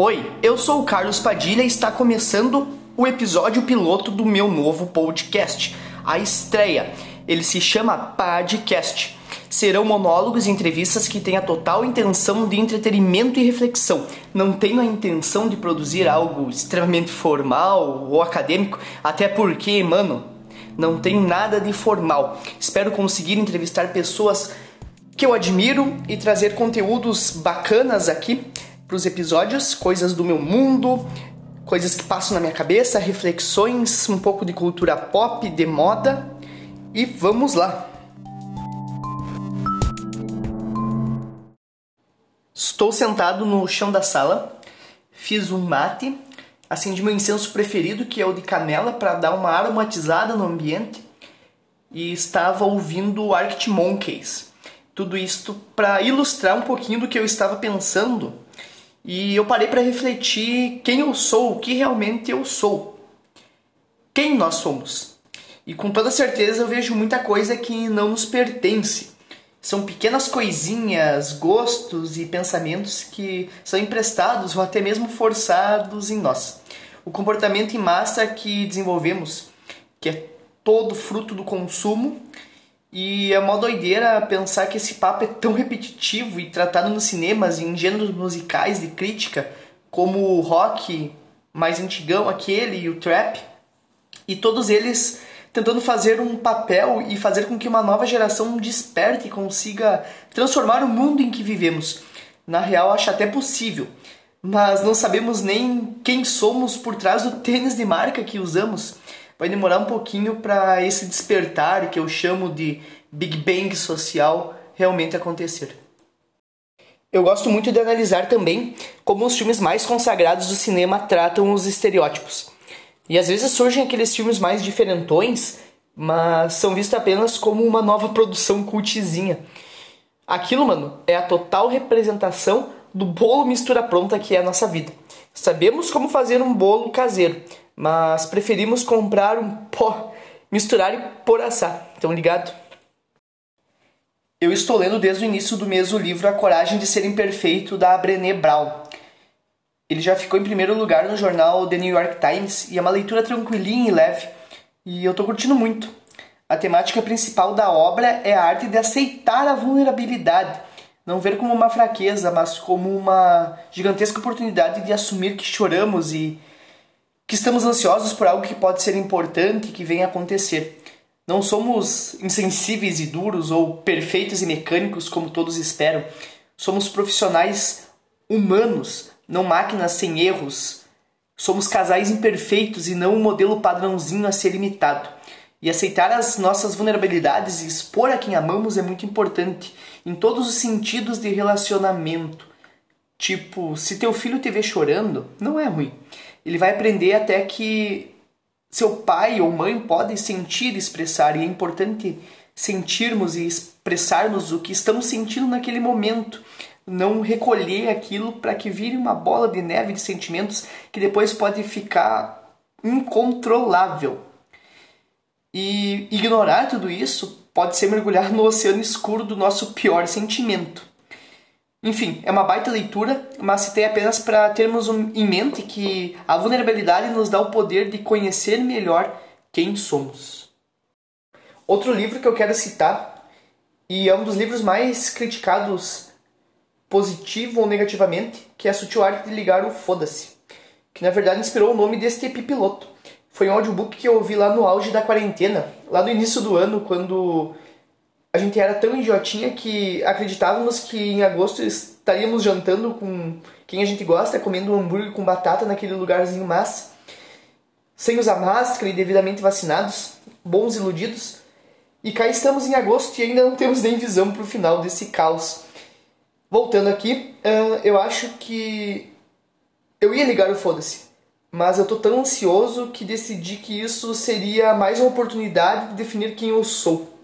Oi, eu sou o Carlos Padilha e está começando o episódio piloto do meu novo podcast, a estreia. Ele se chama Podcast. Serão monólogos e entrevistas que têm a total intenção de entretenimento e reflexão. Não tenho a intenção de produzir algo extremamente formal ou acadêmico, até porque, mano, não tenho nada de formal. Espero conseguir entrevistar pessoas que eu admiro e trazer conteúdos bacanas aqui para os episódios, coisas do meu mundo, coisas que passam na minha cabeça, reflexões, um pouco de cultura pop, de moda. E vamos lá! Estou sentado no chão da sala, fiz um mate, acendi meu incenso preferido, que é o de canela, para dar uma aromatizada no ambiente, e estava ouvindo Arctic Monkeys. Tudo isto para ilustrar um pouquinho do que eu estava pensando e eu parei para refletir quem eu sou, o que realmente eu sou. Quem nós somos. E com toda certeza eu vejo muita coisa que não nos pertence. São pequenas coisinhas, gostos e pensamentos que são emprestados ou até mesmo forçados em nós. O comportamento em massa que desenvolvemos, que é todo fruto do consumo, e é uma doideira pensar que esse papo é tão repetitivo e tratado nos cinemas e em gêneros musicais de crítica, como o rock mais antigão, aquele e o trap, e todos eles tentando fazer um papel e fazer com que uma nova geração desperte e consiga transformar o mundo em que vivemos. Na real, acho até possível, mas não sabemos nem quem somos por trás do tênis de marca que usamos vai demorar um pouquinho para esse despertar que eu chamo de Big Bang social realmente acontecer. Eu gosto muito de analisar também como os filmes mais consagrados do cinema tratam os estereótipos. E às vezes surgem aqueles filmes mais diferentões, mas são vistos apenas como uma nova produção cultizinha. Aquilo, mano, é a total representação do bolo mistura pronta que é a nossa vida. Sabemos como fazer um bolo caseiro, mas preferimos comprar um pó, misturar e por assar. Estão ligado? Eu estou lendo desde o início do mês o livro A Coragem de Ser Imperfeito da Brené Brown. Ele já ficou em primeiro lugar no jornal The New York Times e é uma leitura tranquilinha e leve, e eu estou curtindo muito. A temática principal da obra é a arte de aceitar a vulnerabilidade, não ver como uma fraqueza, mas como uma gigantesca oportunidade de assumir que choramos e que estamos ansiosos por algo que pode ser importante que venha acontecer. Não somos insensíveis e duros ou perfeitos e mecânicos como todos esperam. Somos profissionais humanos, não máquinas sem erros. Somos casais imperfeitos e não um modelo padrãozinho a ser imitado. E aceitar as nossas vulnerabilidades e expor a quem amamos é muito importante em todos os sentidos de relacionamento. Tipo, se teu filho te vê chorando, não é ruim ele vai aprender até que seu pai ou mãe podem sentir e expressar, e é importante sentirmos e expressarmos o que estamos sentindo naquele momento, não recolher aquilo para que vire uma bola de neve de sentimentos que depois pode ficar incontrolável. E ignorar tudo isso pode ser mergulhar no oceano escuro do nosso pior sentimento. Enfim, é uma baita leitura, mas citei apenas para termos em mente que a vulnerabilidade nos dá o poder de conhecer melhor quem somos. Outro livro que eu quero citar, e é um dos livros mais criticados positivo ou negativamente, que é a Sutil Arte de Ligar o Foda-se, que na verdade inspirou o nome deste piloto. Foi um audiobook que eu ouvi lá no auge da quarentena, lá no início do ano, quando a gente era tão idiotinha que acreditávamos que em agosto estaríamos jantando com quem a gente gosta, comendo um hambúrguer com batata naquele lugarzinho massa, sem usar máscara e devidamente vacinados, bons iludidos. E cá estamos em agosto e ainda não temos nem visão para o final desse caos. Voltando aqui, eu acho que eu ia ligar o foda-se, mas eu tô tão ansioso que decidi que isso seria mais uma oportunidade de definir quem eu sou.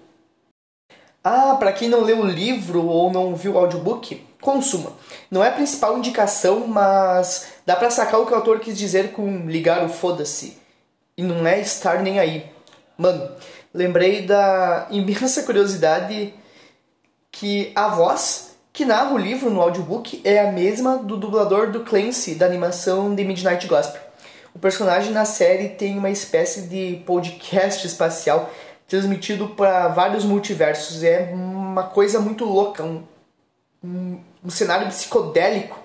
Ah, para quem não leu o livro ou não viu o audiobook, consuma. Não é a principal indicação, mas dá para sacar o que o autor quis dizer com ligar o foda-se. E não é estar nem aí. Mano, lembrei da imensa curiosidade que a voz que narra o livro no audiobook é a mesma do dublador do Clancy da animação The Midnight Gospel. O personagem na série tem uma espécie de podcast espacial transmitido para vários multiversos. É uma coisa muito louca, um, um, um cenário psicodélico.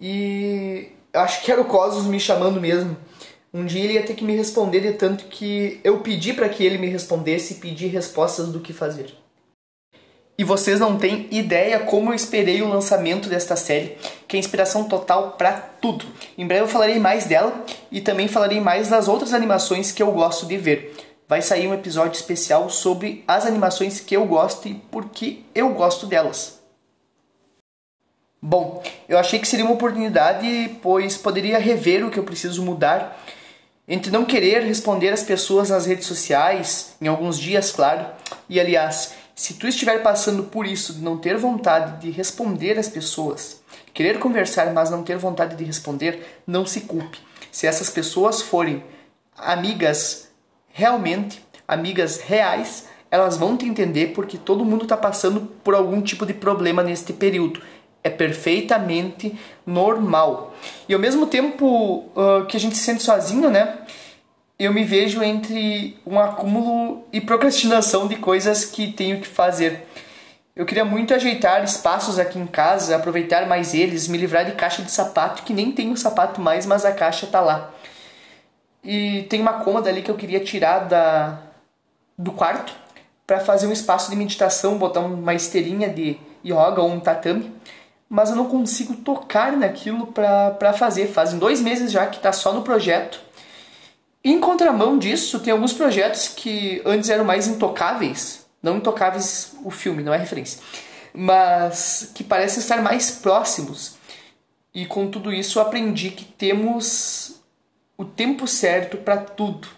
E acho que era o Cosmos me chamando mesmo. Um dia ele ia ter que me responder de tanto que eu pedi para que ele me respondesse e pedi respostas do que fazer. E vocês não têm ideia como eu esperei o lançamento desta série, que é inspiração total para tudo. Em breve eu falarei mais dela e também falarei mais das outras animações que eu gosto de ver. Vai sair um episódio especial sobre as animações que eu gosto e por que eu gosto delas. Bom, eu achei que seria uma oportunidade, pois poderia rever o que eu preciso mudar entre não querer responder as pessoas nas redes sociais, em alguns dias, claro, e aliás, se tu estiver passando por isso de não ter vontade de responder às pessoas, querer conversar, mas não ter vontade de responder, não se culpe. Se essas pessoas forem amigas realmente, amigas reais, elas vão te entender porque todo mundo está passando por algum tipo de problema neste período é perfeitamente normal. E ao mesmo tempo uh, que a gente se sente sozinho, né? Eu me vejo entre um acúmulo e procrastinação de coisas que tenho que fazer. Eu queria muito ajeitar espaços aqui em casa, aproveitar mais eles, me livrar de caixa de sapato, que nem tenho sapato mais, mas a caixa tá lá. E tem uma cômoda ali que eu queria tirar da, do quarto para fazer um espaço de meditação, botar uma esteirinha de yoga ou um tatame mas eu não consigo tocar naquilo para fazer. Fazem dois meses já que está só no projeto. Em contramão disso, tem alguns projetos que antes eram mais intocáveis. Não intocáveis o filme, não é referência. Mas que parecem estar mais próximos. E com tudo isso aprendi que temos o tempo certo para tudo.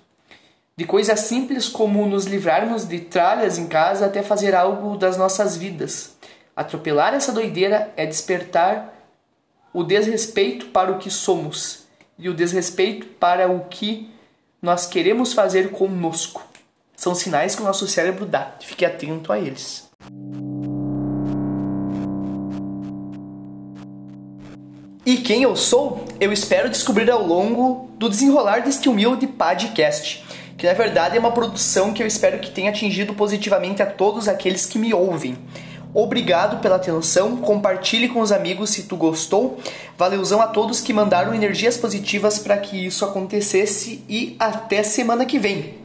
De coisas simples como nos livrarmos de tralhas em casa até fazer algo das nossas vidas. Atropelar essa doideira é despertar o desrespeito para o que somos e o desrespeito para o que nós queremos fazer conosco. São sinais que o nosso cérebro dá. Fique atento a eles. E quem eu sou, eu espero descobrir ao longo do desenrolar deste humilde podcast, que na verdade é uma produção que eu espero que tenha atingido positivamente a todos aqueles que me ouvem. Obrigado pela atenção, compartilhe com os amigos se tu gostou. Valeuzão a todos que mandaram energias positivas para que isso acontecesse e até semana que vem.